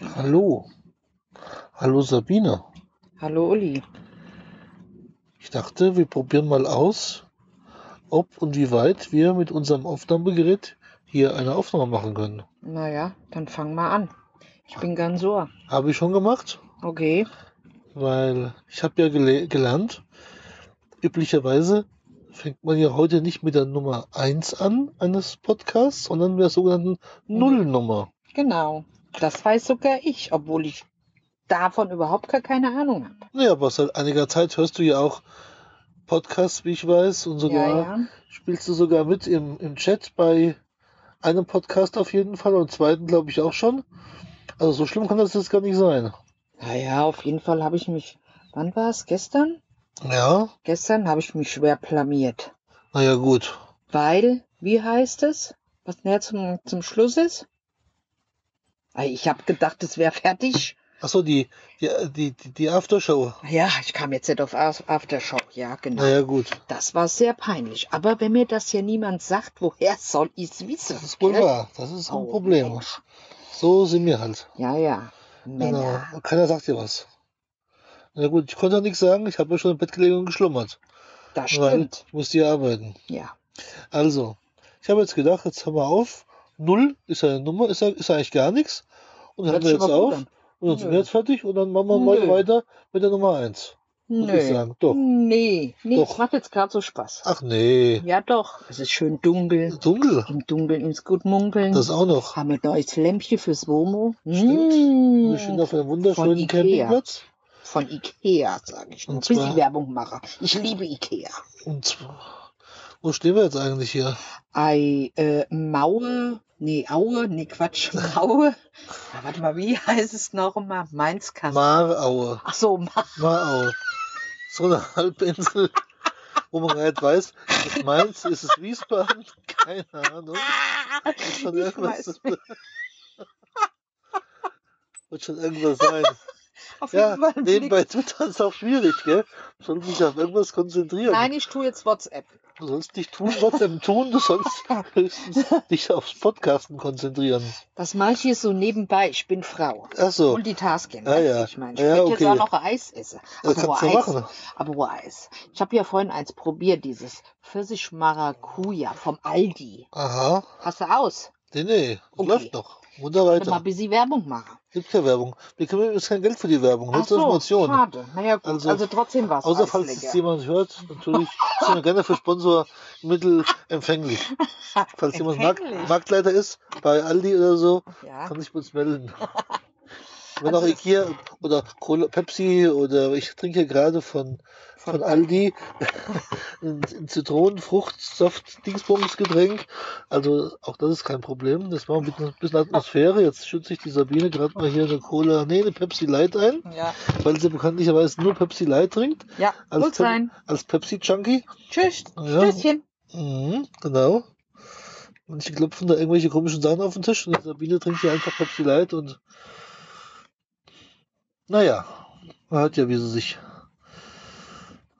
Hallo. Hallo Sabine. Hallo Uli. Ich dachte, wir probieren mal aus, ob und wie weit wir mit unserem Aufnahmegerät hier eine Aufnahme machen können. Naja, dann fang mal an. Ich bin ganz ohr. Habe ich schon gemacht, Okay. weil ich habe ja gele gelernt, üblicherweise fängt man ja heute nicht mit der Nummer 1 an eines Podcasts, sondern mit der sogenannten Nullnummer. Genau. Das weiß sogar ich, obwohl ich davon überhaupt gar keine Ahnung habe. Naja, aber seit einiger Zeit hörst du ja auch Podcasts, wie ich weiß, und sogar Ja, ja. spielst du sogar mit im, im Chat bei einem Podcast auf jeden Fall und zweiten glaube ich auch schon. Also so schlimm kann das jetzt gar nicht sein. Naja, auf jeden Fall habe ich mich. Wann war es? Gestern? Ja, Gestern habe ich mich schwer blamiert. naja gut. Weil, wie heißt es? Was näher zum, zum Schluss ist? Ich habe gedacht, es wäre fertig. Achso, die, die, die, die, die Aftershow. Ja, ich kam jetzt nicht auf Af- Aftershow. Ja, genau. Naja gut. Das war sehr peinlich. Aber wenn mir das hier niemand sagt, woher soll ich es wissen? Das ist wohl gell? wahr. Das ist ein Oh, Problem. Mensch. So sind wir halt. Ja, ja. Genau. Männer. Und keiner sagt dir was. Na gut, ich konnte ja nichts sagen. Ich habe ja schon im Bett gelegen und geschlummert. Das stimmt. ich musste ja arbeiten. Ja. Also, ich habe jetzt gedacht, jetzt haben wir auf. Null ist ja eine Nummer, ist ja, ist ja eigentlich gar nichts. Und dann Hört haben wir jetzt auf. Und dann sind wir jetzt fertig und dann machen wir mal Nö. weiter mit der Nummer 1. Muss ich Nö. sagen. Doch. Nee, nee, Doch. es macht jetzt gerade so Spaß. Ach nee. Ja, doch. Es ist schön dunkel. Dunkel. Im Dunkeln ins gut munkeln. Das auch noch. Haben wir neues Lämpchen fürs Womo. Stimmt. Mm. Wir stehen auf einem wunderschönen. Campingplatz. Von Ikea, sage ich. Und Bis zwar- ich Werbung mache. Ich liebe Ikea. Und zwar, wo stehen wir jetzt eigentlich hier? Ei, äh, Maue, nee, Aue, nee, Quatsch, Maue. Na, warte mal, wie heißt es noch immer? Mainzkasten. Maraue. Ach so, Ma Maraue. So eine Halbinsel, wo man nicht weiß, ist es Mainz, ist es Wiesbaden? Keine Ahnung. Wird schon irgendwas, wird schon irgendwas sein. Auf Ja, jeden Fall nebenbei Twitter ist auch schwierig, gell? Du sollst dich auf irgendwas konzentrieren. Nein, ich tue jetzt WhatsApp. Du sollst nicht tun, WhatsApp tun, du sollst höchstens dich aufs Podcasten konzentrieren. Das mache ich hier so nebenbei. Ich bin Frau. Ach so, Multitasking. Ah, weißt ja. Ich meine, ich Ja, könnte okay. jetzt auch noch Eis essen. das kannst du Eis. machen. Aber Eis. Ich habe ja vorhin eins probiert, dieses Pfirsich Maracuja vom Aldi. Aha, Hast du aus? Nee, nee, Okay. läuft noch. Wunder Mal ein weiter. bisschen Werbung machen. Gibt keine Werbung. Wir kriegen übrigens kein Geld für die Werbung, nur so, Information. schade. Naja gut, Also, also, trotzdem was. Außer falls es jemand hört, natürlich sind wir gerne für Sponsormittel empfänglich. Falls jemand Markt, Empfänglich? Marktleiter ist, bei Aldi oder so, Ja. kann sich bei uns melden. Wenn Also auch Ikea oder Cola, Pepsi oder ich trinke gerade von, von Von- Aldi ein, Zitronenfruchtsaft-Dingsbums-Getränk. Also auch das ist kein Problem. Das machen wir ein bisschen Atmosphäre. Jetzt schütze ich die Sabine gerade mal hier eine Cola, nee, eine Pepsi Light ein, Ja, weil sie bekanntlicherweise nur Pepsi Light trinkt. ja. Als, gut sein. als Pepsi-Junkie. Tschüss. Ja. Tschüsschen. Mhm, genau. Manche klopfen da irgendwelche komischen Sachen auf den Tisch und die Sabine trinkt hier einfach Pepsi Light und naja, man hört ja, wie sie sich.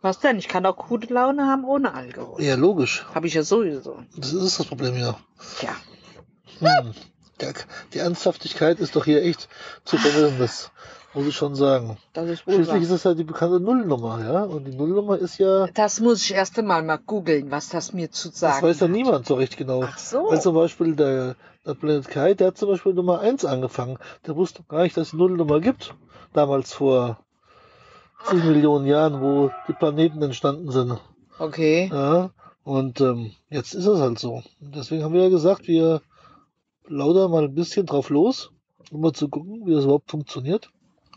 Was denn? Ich kann auch gute Laune haben ohne Alkohol. Ja, logisch. Habe ich ja sowieso. Das ist das Problem ja. Tja. Hm. Der, die Ernsthaftigkeit ist doch hier echt zu vermitteln, das muss ich schon sagen. Das ist Schließlich ist es ja die bekannte Nullnummer, ja. Und die Nullnummer ist ja, Das muss ich erst einmal mal googeln, was das mir zu sagen das weiß ja hat. niemand so recht genau. Ach so. Weil zum Beispiel der, der Planet Kai, der hat zum Beispiel Nummer 1 angefangen. Der wusste gar nicht, dass es eine Nullnummer gibt. Damals vor 10 Millionen Jahren, wo die Planeten entstanden sind. Okay. Ja, und ähm, jetzt ist es halt so. Deswegen haben wir ja gesagt, wir laudern mal ein bisschen drauf los, um mal zu gucken, wie das überhaupt funktioniert.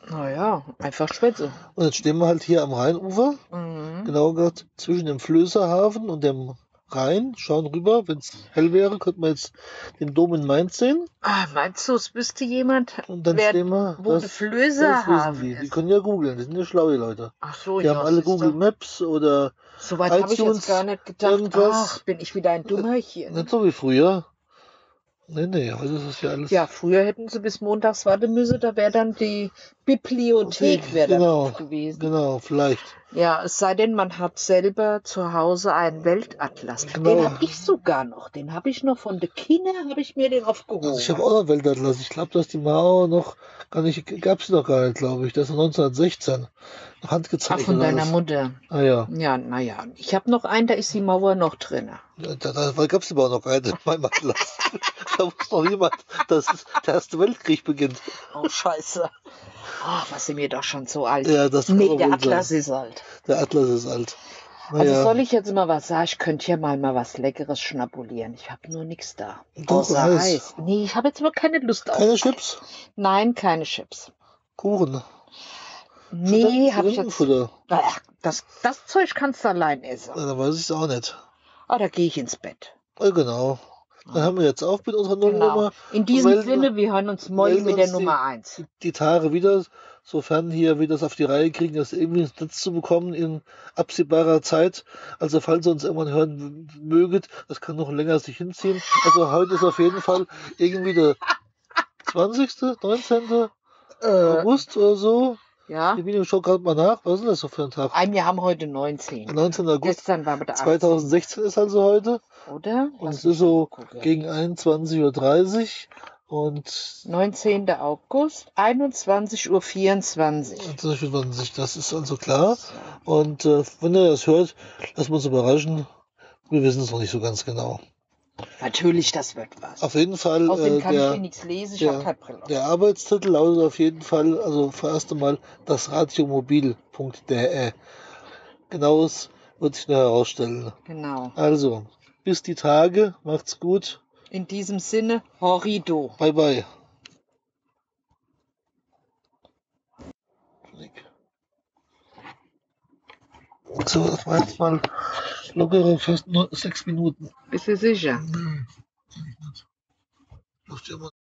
Naja, einfach Schwätze. Und jetzt stehen wir halt hier am Rheinufer, Mhm. genau gesagt zwischen dem Flößerhafen und dem Rhein, schauen rüber. Wenn es hell wäre, könnte man jetzt den Dom in Mainz sehen. Ah, meinst du, es wüsste jemand, Und dann wer, stehen wir. wo das- das Flößerhafen die. Die ist? können ja googeln, die sind ja schlaue Leute. Ach so, Die ja, haben alle. Google Maps oder Soweit habe ich jetzt gar nicht gedacht. irgendwas. Ach, bin ich wieder ein Dummerchen. nicht so wie früher. Nee, nee, heute ist es ja alles. Ja, früher hätten sie bis montags warten müssen, da wäre dann die Bibliothek wäre genau, gewesen. Genau, vielleicht. Ja, es sei denn, man hat selber zu Hause einen Weltatlas. Genau. Den habe ich sogar noch. Den habe ich noch von der Kinder, habe ich mir den aufgehoben. Also ich habe auch noch Weltatlas. Ich glaube, dass die Mao noch gar nicht, gab sie noch gar nicht, glaube ich. Das ist 1916. Noch Ach, handgezeichnet. von deiner alles. Mutter. Ah ja. Ja, naja. Ich habe noch einen, da ist die Mauer noch drin. Ja, Da, da gab es aber auch noch einen in meinem Atlas. da wusste noch niemand, dass es der Erste Weltkrieg beginnt. Oh, scheiße. Ach, was sind wir doch schon so alt. Ja, das kann nee, der Atlas sagen. ist alt. Der Atlas ist alt. Also Naja, soll ich jetzt mal was sagen? Ich könnte hier mal, mal was Leckeres schnabulieren. Ich habe nur nichts da. Doch, Außer Eis. Eis. Nee, ich habe jetzt mal keine Lust auf. keine Chips, Nein, keine Chips. Kuchen. Nee, habe ich jetzt. Ach, das, das Zeug kannst du allein essen. Ja, dann weiß ich es auch nicht. Ah, da gehe ich ins Bett. Ja, genau. Dann haben wir jetzt auf mit unserer Genau. Nullnummer. In diesem melden- Sinne, wir hören uns morgen mit der die- Nummer 1. Die Tage wieder, sofern hier wir das auf die Reihe kriegen, das irgendwie ins Netz zu bekommen in absehbarer Zeit. Also falls ihr uns irgendwann hören möget, das kann noch länger sich hinziehen. Also heute ist auf jeden Fall irgendwie der 20., 19. Äh, August oder so. Ja. Ich bin schon gerade mal nach. Was ist das so für ein Tag? Ein, wir haben heute 19. 19. August Gestern war der 18. 2016 ist also heute. Oder? Und Lass es ist so gucken. gegen 21.30 Uhr. Und 19. August, 21.24 Uhr. 2020, das ist also klar. Und äh, wenn ihr das hört, lasst uns überraschen. Wir wissen es noch nicht so ganz genau. Natürlich, das wird was. Auf jeden Fall, Außerdem äh, kann ich hier der, nichts lesen, ich der- habe keine Brille. der Arbeitstitel lautet auf jeden Fall, also vorerst einmal das radiomobil.de. Genaues wird sich noch herausstellen. Genau. Also, bis die Tage, macht's gut. In diesem Sinne, Horrido. Bye bye. So, das war jetzt mal lockere fast nur sechs Minuten. Bist du sicher? Ja